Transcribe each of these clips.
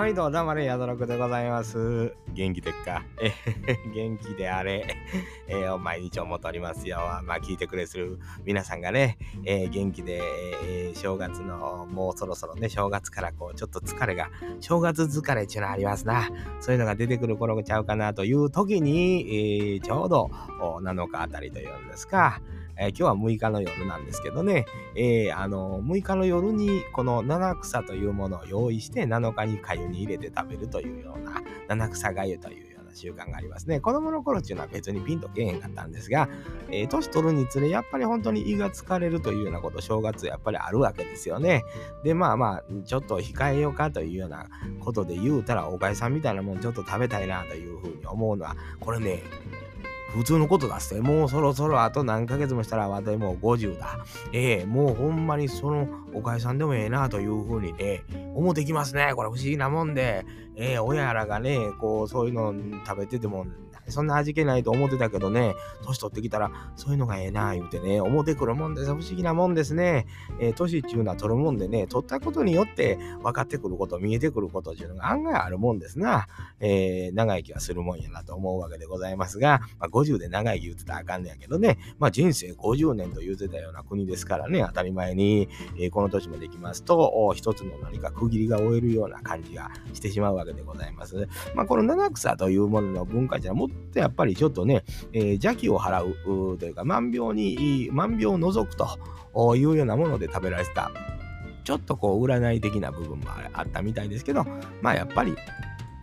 毎度黙れやどろくでございます。元気でっか？え元気であれ。えー、毎日思っておりますよ。まあ聞いてくれする皆さんがね、えー、元気で、えー、正月のもうそろそろね、正月からこうちょっと疲れが、正月疲れっていうのありますな。そういうのが出てくる頃ちゃうかなという時に、えー、ちょうど7日あたりというんですか。えー、今日は6日の夜なんですけどね、えー、あの6日の夜にこの七草というものを用意して7日に粥に入れて食べるというような七草粥というような習慣がありますね。子供の頃っていうのは別にピンとけえへんかったんですが、えー、年取るにつれやっぱり本当に胃が疲れるというようなこと正月やっぱりあるわけですよね。でまあまあちょっと控えようかというようなことで言うたらおかえさんみたいなもんちょっと食べたいなというふうに思うのはこれね普通のことだっすね。もうそろそろあと何ヶ月もしたら私もう50だ。ええー、もうほんまにそのおかえさんでもええなというふうにね、思ってきますね。これ不思議なもんで、ええー、親らがね、こうそういうの食べててもそんな味気ないと思ってたけどね、年取ってきたら、そういうのがええな、言うてね、思ってくるもんです。不思議なもんですね。えー、年っていうのは取るもんでね、取ったことによって分かってくること、見えてくることっていうのが案外あるもんですな。えー、長生きはするもんやなと思うわけでございますが、まあ、50で長生き言うてたらあかんねやけどね、まあ、人生50年と言うてたような国ですからね、当たり前に、えー、この年もできますと、一つの何か区切りが終えるような感じがしてしまうわけでございます。まあ、この七草というものの文化じゃもっやっぱりちょっとね、えー、邪気を払うというか、万病に、万病を除くというようなもので食べられてた。ちょっとこう占い的な部分もあったみたいですけど、まあやっぱり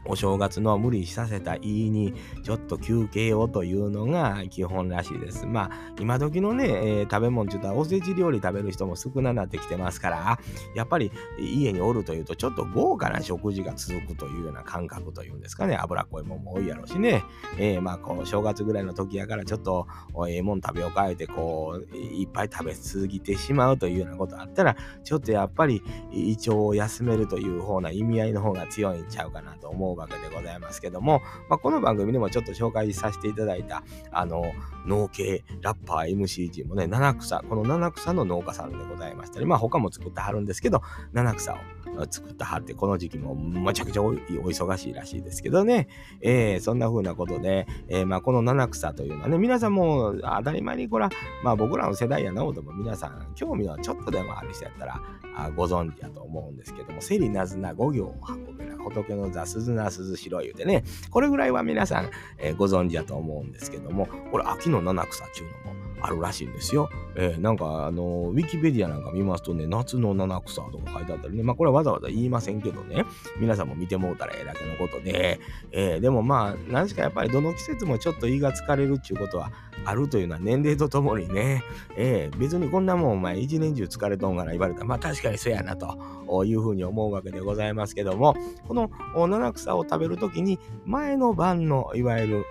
お正月の無理させた胃にちょっと休憩をというのが基本らしいです。まあ今時のね、えー、食べ物って言ったらおせち料理食べる人も少なくなってきてますからやっぱり家におるというとちょっと豪華な食事が続くというような感覚というんですかね脂っこいもんも多いやろうしね、えー、まあこう正月ぐらいの時やからちょっとええもん食べようかえてこういっぱい食べ過ぎてしまうというようなことあったらちょっとやっぱり胃腸を休めるという方な意味合いの方が強いんちゃうかなと思うわけでございますけども、まあ、この番組でもちょっと紹介させていただいた、あの、農系ラッパー MCG もね、七草、この七草の農家さんでございましたり、まあ他も作ってはるんですけど、七草を作ったはって、この時期もむちゃくちゃお忙しいらしいですけどね、えー、そんな風なことで、えー、まあこの七草というのはね、皆さんも当たり前にこれは、まあ僕らの世代やなおとも皆さん興味はちょっとでもある人やったらあご存知やと思うんですけども、セリナズナ五行を運べな仏の座鈴な鈴代言うてね、これぐらいは皆さん、えー、ご存知だと思うんですけども、これ秋の七草っていうのもあるらしいんですよ。えー、なんかあのウィキペディアなんか見ますとね、夏の七草とか書いてあったりね、まあこれはわざわざ言いませんけどね、皆さんも見てもうたらええだけのことで、えー、でもまあ、何しかやっぱりどの季節もちょっと胃が疲れるっていうことはあるというのは年齢とともにね、えー、別にこんなもんお前一年中疲れとんがな言われたら、まあ確かにそうやなというふうに思うわけでございますけども、この七草を食べるときに前の晩のいわゆる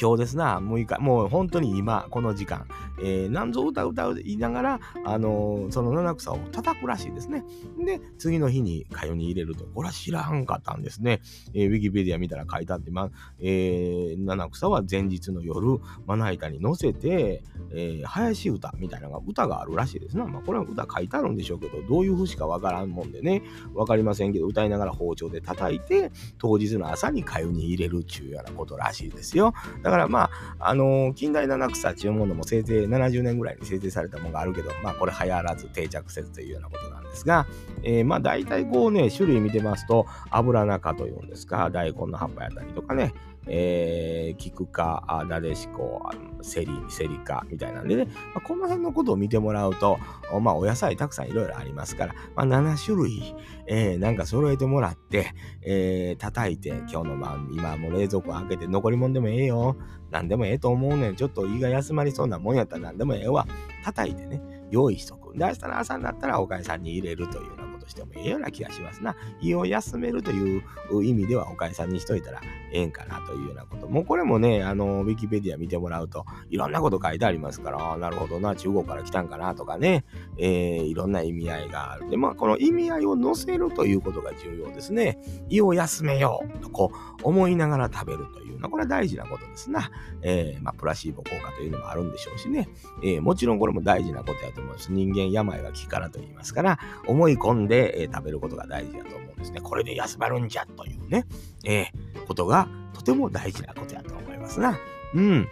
今日ですな、6日、もう本当に今、この時間、えー、なんぞ歌歌う言いながら、あのー、その七草を叩くらしいですね。で、次の日にかゆに入れると、これは知らんかったんですね。えー、ウィキペディア見たら書いてあって、まえー、七草は前日の夜、まな板に乗せて、えー、林歌みたいなのが歌があるらしいですな。まあ、これは歌書いてあるんでしょうけど、どういう風しかわからんもんでね、わかりませんけど、歌いながら包丁で叩いて、当日の朝にかゆに入れるっちゅうようなことらしいですよ。だからまあ、あのー、近代七草っていうものもせいぜい70年ぐらいに制定されたものがあるけど、まあこれ流行らず定着せずというようなことなんですが、えー、まあ大体こうね、種類見てますと、油中というんですか、大根の葉っぱやったりとかね、えー、キク科、ナデシコ、セリ、セリ科みたいなんでね、まあ、この辺のことを見てもらうと、まあ、お野菜たくさんいろいろありますから、まあ、7種類、えー、なんか揃えてもらって、えー、叩いて、今日の晩、今もう冷蔵庫開けて、残り物でもええよ。何でもええと思うねん。ちょっと胃が休まりそうなもんやったら何でもええわ。叩いてね、用意しとく。で、明日の朝になったらおかえさんに入れるというようなとしてもええような気がしますな。胃を休めるという意味ではおかえさんにしといたらええんかなというようなこと。もうこれもね、あの、ウィキペディア見てもらうといろんなこと書いてありますから、あなるほどな、中国から来たんかなとかね、えー、いろんな意味合いがある。で、まあ、この意味合いを載せるということが重要ですね。胃を休めようとこう思いながら食べるというのは、これは大事なことですな。えー、まあ、プラシーボ効果というのもあるんでしょうしね。えー、もちろんこれも大事なことやと思います。人間病は気からと言いますから、思い込んでで、えー、食べることが大事だと思うんですね。これで休まるんじゃというね、えー、ことがとても大事なことやと思いますな。うん。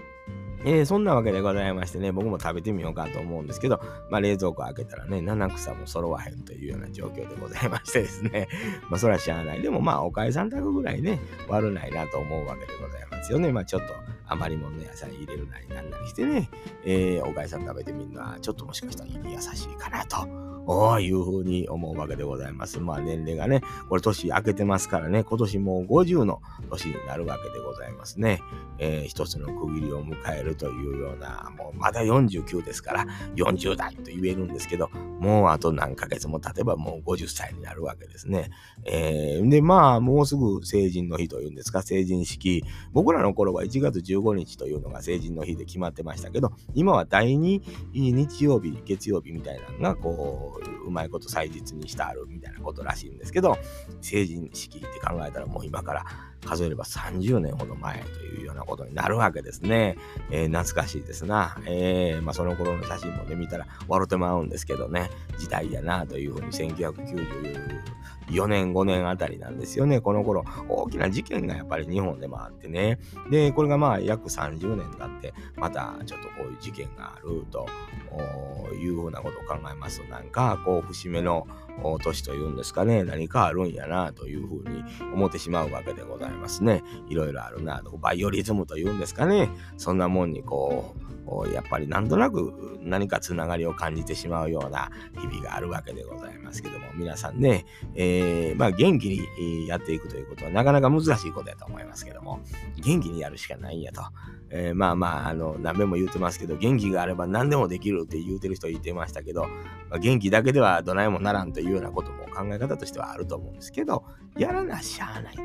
えー、そんなわけでございましてね、僕も食べてみようかと思うんですけど、まあ、冷蔵庫開けたらね、七草も揃わへんというような状況でございましてですね、まあ、それは知らない。でもまあ、おかえさん宅ぐらいね、悪ないなと思うわけでございますよね。まあ、ちょっと余り物の野菜入れるなりなんなりしてね、えー、おかえさん食べてみるのは、ちょっともしかしたら胃に優しいかなと。おいうふうに思うわけでございます。まあ年齢がね、これ年明けてますからね、今年もう50の年になるわけでございますね。えー、一つの区切りを迎えるというような、もうまだ49ですから、40代と言えるんですけど、もうあと何ヶ月も経てばもう50歳になるわけですね。えー、で、まあ、もうすぐ成人の日というんですか、成人式。僕らの頃は1月15日というのが成人の日で決まってましたけど、今は第2日曜日、月曜日みたいなのが、こう、うまいこと祭日にしてあるみたいなことらしいんですけど成人式って考えたらもう今から数えれば30年ほど前というようなことになるわけですね。えー、懐かしいですな。えー、まあ、その頃の写真もね、見たら笑ってまうんですけどね、時代やなというふうに1990 4年、5年あたりなんですよね。この頃、大きな事件がやっぱり日本でもあってね。で、これがまあ約30年経って、またちょっとこういう事件があるというふうなことを考えますと、なんかこう節目の年というんですかね、何かあるんやなというふうに思ってしまうわけでございますね。いろいろあるなと、バイオリズムというんですかね、そんなもんにこう、やっぱりなんとなく何かつながりを感じてしまうような日々があるわけでございますけども、皆さんね、えー、まあ元気にやっていくということはなかなか難しいことやと思いますけども、元気にやるしかないんやと。えー、まあまあ、あの、何べも言うてますけど、元気があれば何でもできるって言うてる人言ってましたけど、まあ、元気だけではどないもならんというようなことも考え方としてはあると思うんですけど、やらなしゃあないと。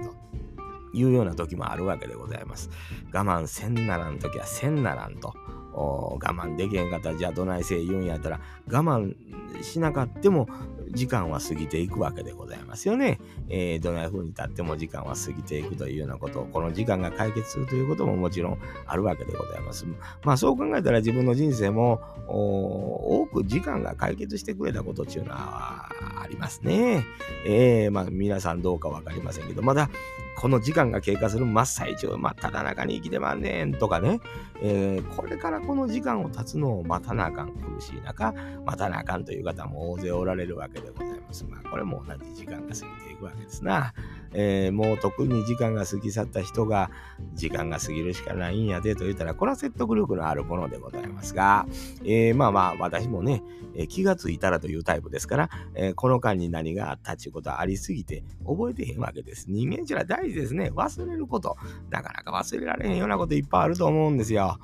いうような時もあるわけでございます。我慢せんならん時はせんならんと。我慢できへんかったらじゃあどないせえ言うんやったら我慢しなかっても時間は過ぎていくわけでございますよね。えー、どな風に経っても時間は過ぎていくというようなことを、この時間が解決するということももちろんあるわけでございます。まあそう考えたら自分の人生も多く時間が解決してくれたことっていうのはありますね。えー、まあ皆さんどうかわかりませんけど、まだこの時間が経過する真っ最中、真っ只中に生きてまんねんとかね、えー、これからこの時間を経つのを待たなあかん、苦しい中、待たなあかんという方も大勢おられるわけでございます。まあ、これも同じ時間が過ぎていくわけですな。えー、もう特に時間が過ぎ去った人が、時間が過ぎるしかないんやでと言ったら、これは説得力のあるものでございますが、えー、まあまあ、私もね、え、気がついたらというタイプですから、えこの間に何があったっていうことはありすぎて覚えてへんわけです。人間じゃ大事ですね。忘れること。なかなか忘れられへんようなこといっぱいあると思うんですよ。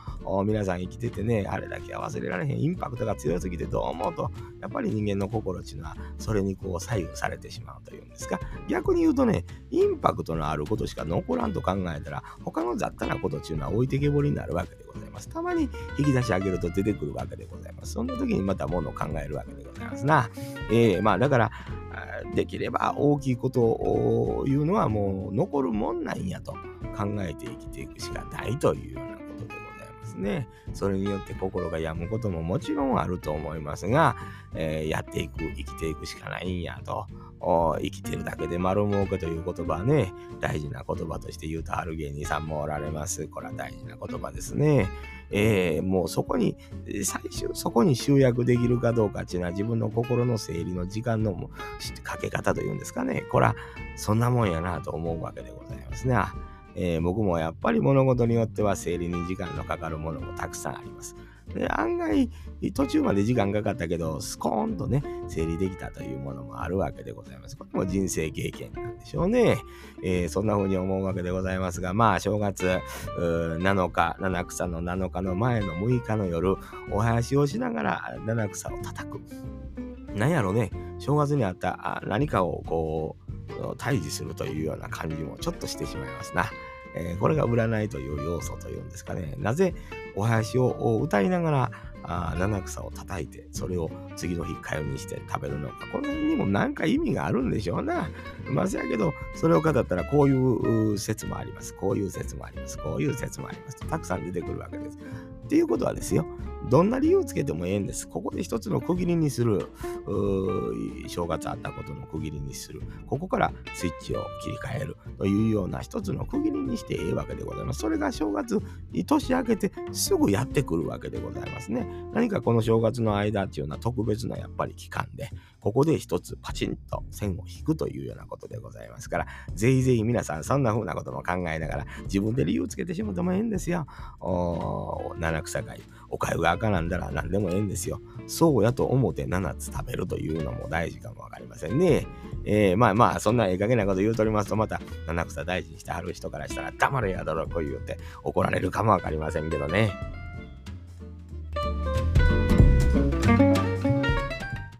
皆さん生きててね、あれだけは忘れられへん。インパクトが強すぎてどう思うと、やっぱり人間の心っていうのは、それにこう左右されてしまうというんですか。逆に言うとね、インパクトのあることしか残らんと考えたら、他の雑多なことっていうのは置いてけぼりになるわけでございます。たまに引き出し上げると出てくるわけでございます。そんな時にまたものを考えるわけでございますな。えー、まあだから、できれば大きいことを言うのはもう残るもんなんやと考えて生きていくしかないというようなですね。それによって心が病むことももちろんあると思いますが、えー、やっていく、生きていくしかないんやと。生きてるだけで丸儲けという言葉はね、大事な言葉として言うとある芸人さんもおられます。これは大事な言葉ですね。えー、もうそこに、最終そこに集約できるかどうかっていうのは自分の心の整理の時間のかけ方というんですかね。これはそんなもんやなと思うわけでございますね。えー、僕もやっぱり物事によっては整理に時間のかかるものもたくさんあります。で案外、途中まで時間かかったけど、スコーンとね、整理できたというものもあるわけでございます。これも人生経験なんでしょうね。えー、そんな風に思うわけでございますが、まあ、正月7日、七草の7日の前の6日の夜、お囃子をしながら七草を叩く。なんやろね、正月にあった何かをこう、退治するというような感じもちょっとしてしまいますな。えー、これが占いという要素というんですかね。なぜお囃子を歌いながらあ七草を叩いて、それを次の日かゆにして食べるのか。これにも何か意味があるんでしょうな。まあ、せやけど、それを語ったらこういう説もあります。こういう説もあります。こういう説もありますと。たくさん出てくるわけです。っていうことはですよ。どんな理由をつけてもええんです。ここで一つの区切りにする。正月あったことの区切りにする。ここからスイッチを切り替えるというような一つの区切りにしてええわけでございます。それが正月、年明けてすぐやってくるわけでございますね。何かこの正月の間っていうのは特別なやっぱり期間で、ここで一つパチンと線を引くというようなことでございますから、ぜひぜひ皆さんそんな風なことも考えながら自分で理由をつけてしまってもええんですよ。お七草がゆ、おかゆが赤なんだら何でもええんですよ。そうやと思って7つ食べるというのも大事かもわかりませんね。えー、まあまあ、そんなええ加減なこと言うとりますと、また七草大事にしてはる人からしたら黙れやだろ、こう言うて怒られるかもわかりませんけどね。